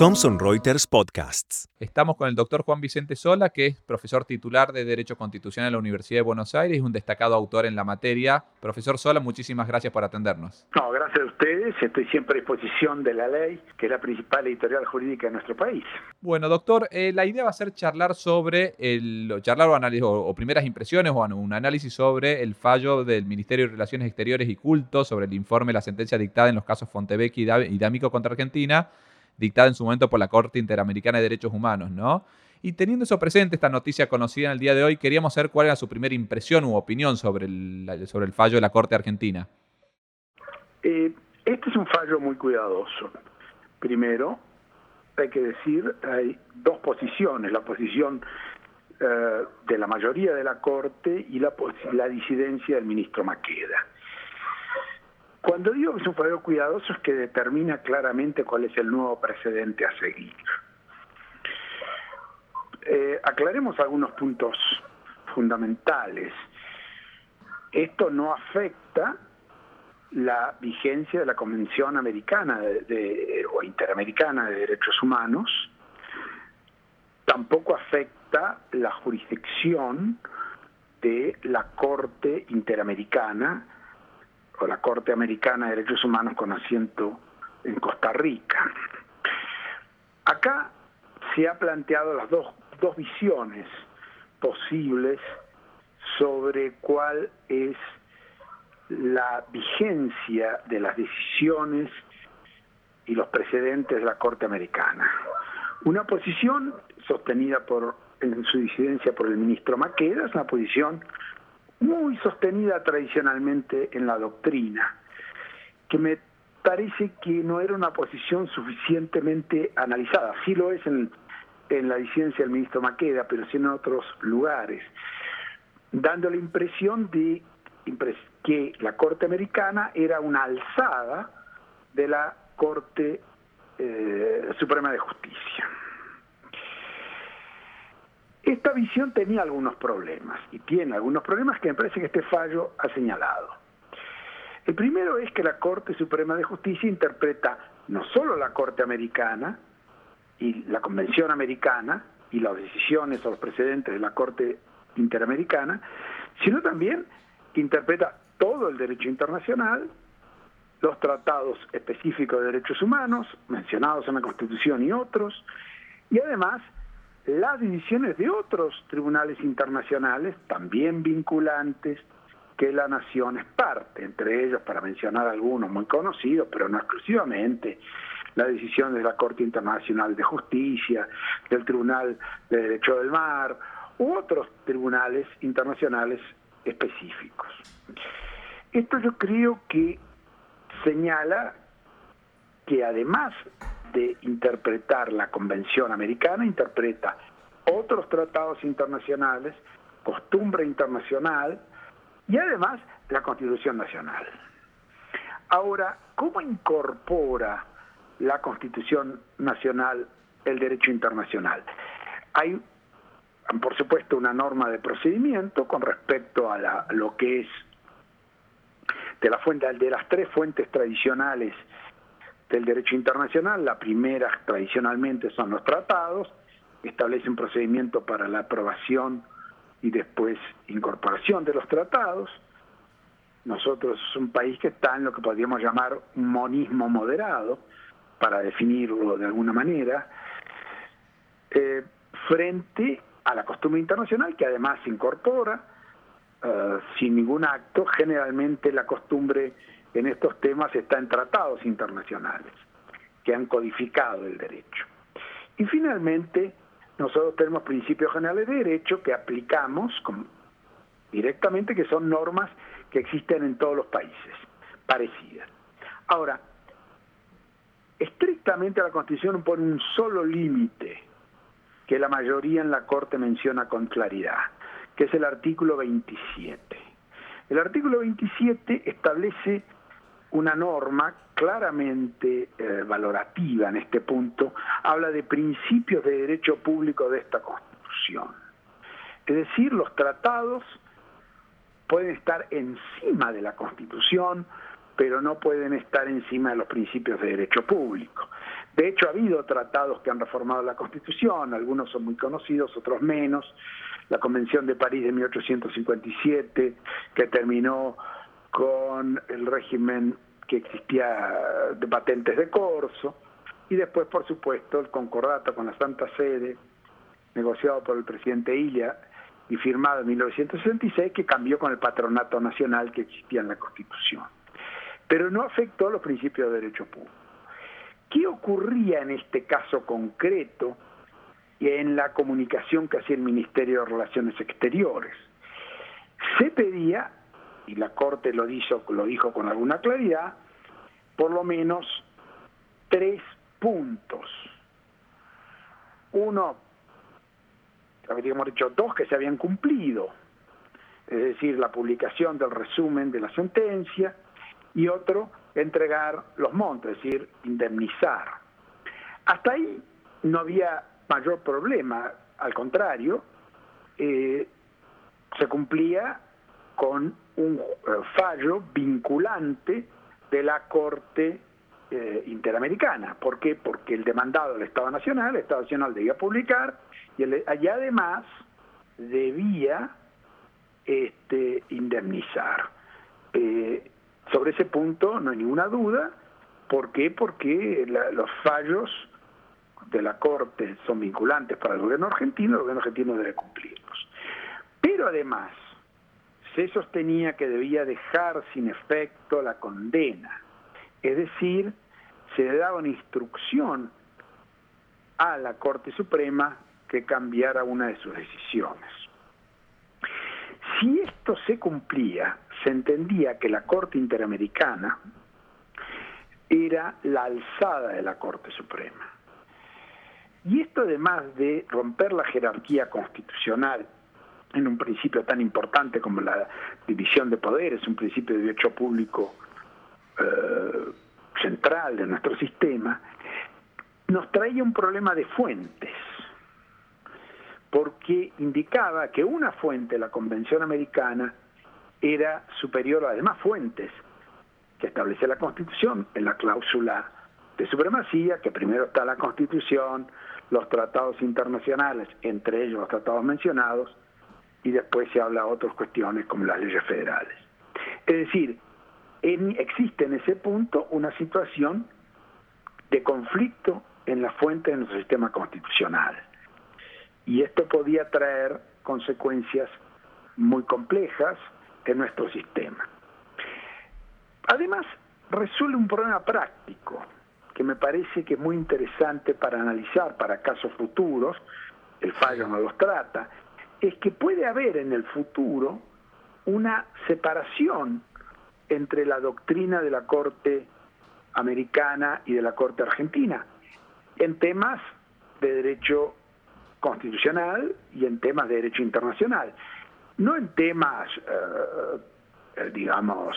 Thomson Reuters Podcasts. Estamos con el doctor Juan Vicente Sola, que es profesor titular de Derecho Constitucional en la Universidad de Buenos Aires y un destacado autor en la materia. Profesor Sola, muchísimas gracias por atendernos. No, gracias a ustedes. Estoy siempre a disposición de la ley, que es la principal editorial jurídica de nuestro país. Bueno, doctor, eh, la idea va a ser charlar sobre el, charlar o, análisis, o, primeras impresiones o un análisis sobre el fallo del Ministerio de Relaciones Exteriores y Culto sobre el informe la sentencia dictada en los casos Fontevecchi y D'Amico contra Argentina dictada en su momento por la Corte Interamericana de Derechos Humanos, ¿no? Y teniendo eso presente, esta noticia conocida en el día de hoy, queríamos saber cuál era su primera impresión u opinión sobre el, sobre el fallo de la Corte Argentina. Eh, este es un fallo muy cuidadoso. Primero, hay que decir, hay dos posiciones, la posición eh, de la mayoría de la Corte y la, la disidencia del ministro Maqueda. Cuando digo que es un fallo cuidadoso es que determina claramente cuál es el nuevo precedente a seguir. Eh, aclaremos algunos puntos fundamentales. Esto no afecta la vigencia de la Convención Americana de, o Interamericana de Derechos Humanos, tampoco afecta la jurisdicción de la Corte Interamericana o la Corte Americana de Derechos Humanos con asiento en Costa Rica. Acá se ha planteado las dos, dos visiones posibles sobre cuál es la vigencia de las decisiones y los precedentes de la Corte Americana. Una posición sostenida por en su disidencia por el ministro Maqueda, es una posición muy sostenida tradicionalmente en la doctrina, que me parece que no era una posición suficientemente analizada. Sí lo es en, la disidencia del ministro Maqueda, pero sí en otros lugares, dando la impresión de que la Corte Americana era una alzada de la Corte eh, Suprema de Justicia. Esta visión tenía algunos problemas y tiene algunos problemas que me parece que este fallo ha señalado. El primero es que la Corte Suprema de Justicia interpreta no solo la Corte Americana y la Convención Americana y las decisiones o los precedentes de la Corte Interamericana, sino también interpreta todo el derecho internacional, los tratados específicos de derechos humanos mencionados en la Constitución y otros, y además las divisiones de otros tribunales internacionales, también vinculantes, que la nación es parte, entre ellos, para mencionar algunos muy conocidos, pero no exclusivamente, la decisión de la Corte Internacional de Justicia, del Tribunal de Derecho del Mar, u otros tribunales internacionales específicos. Esto yo creo que señala que además de interpretar la Convención Americana, interpreta otros tratados internacionales, costumbre internacional y además la Constitución Nacional. Ahora, ¿cómo incorpora la Constitución Nacional el derecho internacional? Hay, por supuesto, una norma de procedimiento con respecto a, lo que es de, la fuente, de las tres fuentes tradicionales del derecho internacional. La primera tradicionalmente son los tratados, establece un procedimiento para la aprobación y después incorporación de los tratados. Nosotros es un país que está en lo que podríamos llamar monismo moderado, para definirlo de alguna manera, eh, frente a la costumbre internacional que además incorpora eh, sin ningún acto. Generalmente la costumbre en estos temas está en tratados internacionales que han codificado el derecho. Y finalmente, nosotros tenemos principios generales de derecho que aplicamos directamente, que son normas que existen en todos los países, parecidas. Ahora, estrictamente la Constitución pone un solo límite que la mayoría en la Corte menciona con claridad, que es el artículo 27. El artículo 27 establece una norma claramente eh, valorativa en este punto, habla de principios de derecho público de esta Constitución. Es decir, los tratados pueden estar encima de la Constitución, pero no pueden estar encima de los principios de derecho público. De hecho, ha habido tratados que han reformado la Constitución, algunos son muy conocidos, otros menos. La Convención de París de 1857, que terminó con el régimen que existía de patentes de corso, y después, por supuesto, el concordato con la Santa Sede, negociado por el presidente Illa y firmado en 1966, que cambió con el patronato nacional que existía en la Constitución. Pero no afectó los principios de derecho público. ¿Qué ocurría en este caso concreto en la comunicación que hacía el Ministerio de Relaciones Exteriores? Se pedía, y la Corte lo, hizo, lo dijo con alguna claridad, por lo menos tres puntos. Uno, habríamos dicho dos que se habían cumplido, es decir, la publicación del resumen de la sentencia, y otro, entregar los montos, es decir, indemnizar. Hasta ahí no había mayor problema, al contrario, eh, se cumplía con un eh, fallo vinculante de la Corte eh, Interamericana. ¿Por qué? Porque el demandado del Estado Nacional, el Estado Nacional debía publicar y, además debía este, indemnizar. Sobre ese punto no hay ninguna duda. ¿Por qué? Porque los fallos de la Corte son vinculantes para el gobierno argentino, el gobierno argentino debe cumplirlos. Pero además, se sostenía que debía dejar sin efecto la condena, es decir, se le daba una instrucción a la Corte Suprema que cambiara una de sus decisiones. Si esto se cumplía, se entendía que la Corte Interamericana era la alzada de la Corte Suprema. Y esto además de romper la jerarquía constitucional en un principio tan importante como la división de poderes, un principio de derecho público eh, central de nuestro sistema, nos traía un problema de fuentes, porque indicaba que una fuente, la Convención Americana, era superior a las demás fuentes que establece la Constitución en la cláusula de supremacía, que primero está la Constitución, los tratados internacionales, entre ellos los tratados mencionados, y después se habla de otras cuestiones como las leyes federales. Es decir, existe en ese punto una situación de conflicto en la fuente de nuestro sistema constitucional. Y esto podía traer consecuencias muy complejas en nuestro sistema. Además, resuelve un problema práctico que me parece que es muy interesante para analizar para casos futuros, el fallo no los trata, es que puede haber en el futuro una separación entre la doctrina de la Corte americana y de la Corte argentina en temas de derecho constitucional y en temas de derecho internacional no en temas, eh, eh, digamos,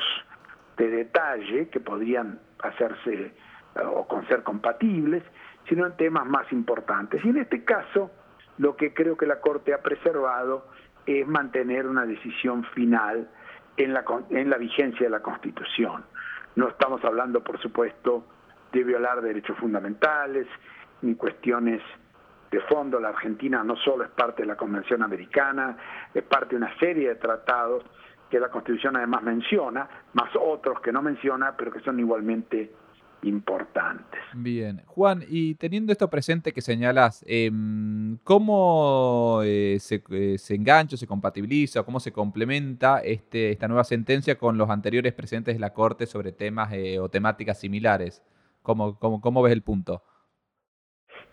de detalle que podrían hacerse eh, o con ser compatibles, sino en temas más importantes. Y en este caso, lo que creo que la Corte ha preservado es mantener una decisión final en la, en la vigencia de la Constitución. No estamos hablando, por supuesto, de violar derechos fundamentales, ni cuestiones de fondo, la Argentina no solo es parte de la Convención Americana, es parte de una serie de tratados que la Constitución además menciona, más otros que no menciona, pero que son igualmente importantes. Bien, Juan, y teniendo esto presente que señalas, em, ¿cómo eh, se, eh, se, engancha, se compatibiliza, cómo se complementa este, esta nueva sentencia con los anteriores presentes de la Corte sobre temas eh, o temáticas similares? ¿Cómo, cómo, cómo ves el punto?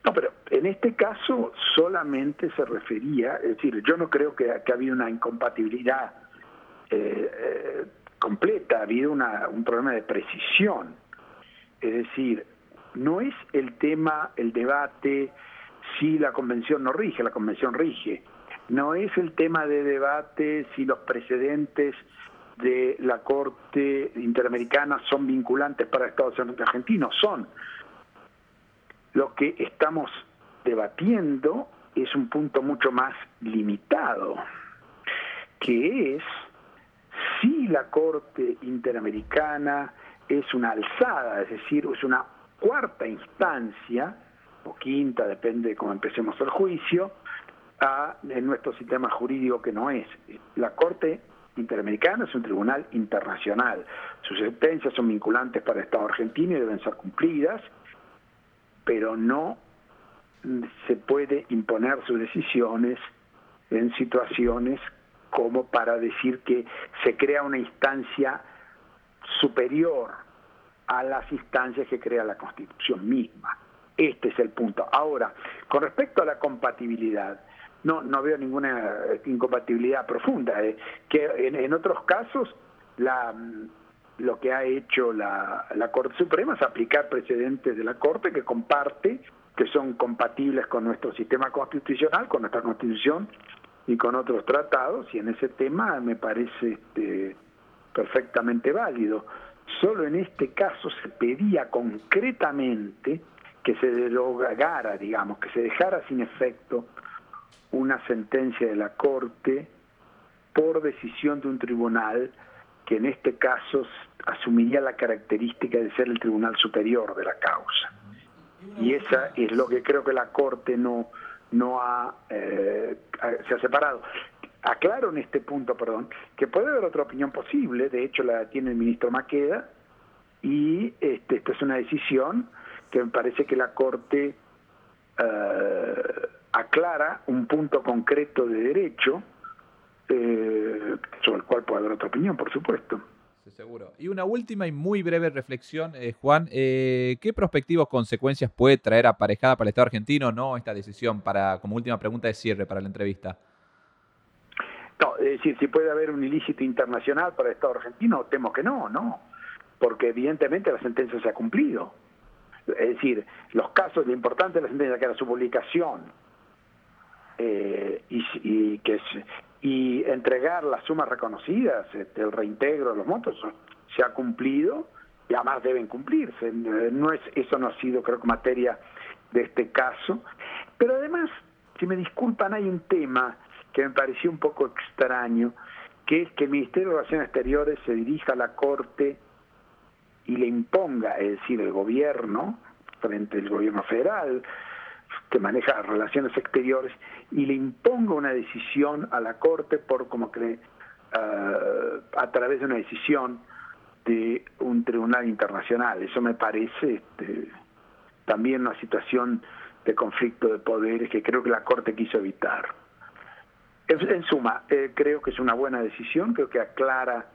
No, pero en este caso solamente se refería, es decir, yo no creo que, había una incompatibilidad completa, ha habido un problema de precisión. Es decir, no es el tema, el debate, si la convención no rige, la convención rige. No es el tema de debate si los precedentes de la Corte Interamericana son vinculantes para Estados Unidos argentinos, son. Lo que estamos debatiendo es un punto mucho más limitado, que es si la Corte Interamericana es una alzada, es decir, es una cuarta instancia, o quinta, depende de cómo empecemos el juicio, a, en nuestro sistema jurídico que no es. La Corte Interamericana es un tribunal internacional. Sus sentencias son vinculantes para el Estado argentino y deben ser cumplidas, pero no se puede imponer sus decisiones en situaciones como para decir que se crea una instancia superior a las instancias que crea la Constitución misma. Este es el punto. Ahora, con respecto a la compatibilidad, no, no veo ninguna incompatibilidad profunda. Eh, que en, otros casos la, lo que ha hecho la, la Corte Suprema es aplicar precedentes de la Corte que comparte, que son compatibles con nuestro sistema constitucional, con nuestra Constitución y con otros tratados, y en ese tema me parece este, perfectamente válido. Solo en este caso se pedía concretamente que se derogara, digamos, que se dejara sin efecto una sentencia de la Corte por decisión de un tribunal que en este caso asumiría la característica de ser el tribunal superior de la causa. Y esa es lo que creo que la Corte no, no ha, eh, se ha separado. Aclaro en este punto, perdón, que puede haber otra opinión posible, de hecho la tiene el ministro Maqueda, y este, esta es una decisión que me parece que la Corte eh, aclara un punto concreto de derecho, eh, sobre el cual puede haber otra opinión, por supuesto. seguro. Y una última y muy breve reflexión, eh, Juan, ¿qué prospectivos consecuencias puede traer aparejada para el Estado argentino no esta decisión para como última pregunta de cierre para la entrevista? No, es decir, si puede haber un ilícito internacional para el Estado argentino, temo que no, no, porque evidentemente la sentencia se ha cumplido. Es decir, los casos, lo importante de la sentencia que era su publicación eh, y, que es, y entregar las sumas reconocidas, este, el reintegro de los montos, se ha cumplido y además deben cumplirse. No es, eso no ha sido, creo que, materia de este caso. Pero además, si me disculpan, hay un tema que me pareció un poco extraño, que es que el Ministerio de Relaciones Exteriores se dirija a la Corte y le imponga, es decir, el gobierno, frente al gobierno federal, que maneja relaciones exteriores, y le imponga una decisión a la Corte por, como cree, uh, a través de una decisión de un tribunal internacional. Eso me parece este, también una situación de conflicto de poderes que creo que la Corte quiso evitar. En suma, eh, creo que es una buena decisión, creo que aclara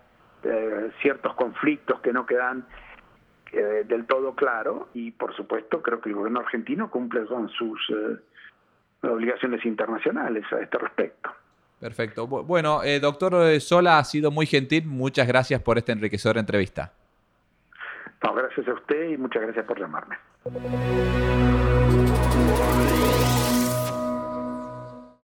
eh, ciertos conflictos que no quedan eh, del todo claro y por supuesto creo que el gobierno argentino cumple con sus obligaciones internacionales a este respecto. Perfecto. Bueno, doctor Sola ha sido muy gentil. Muchas gracias por esta enriquecedora entrevista. No, gracias a usted y muchas gracias por llamarme.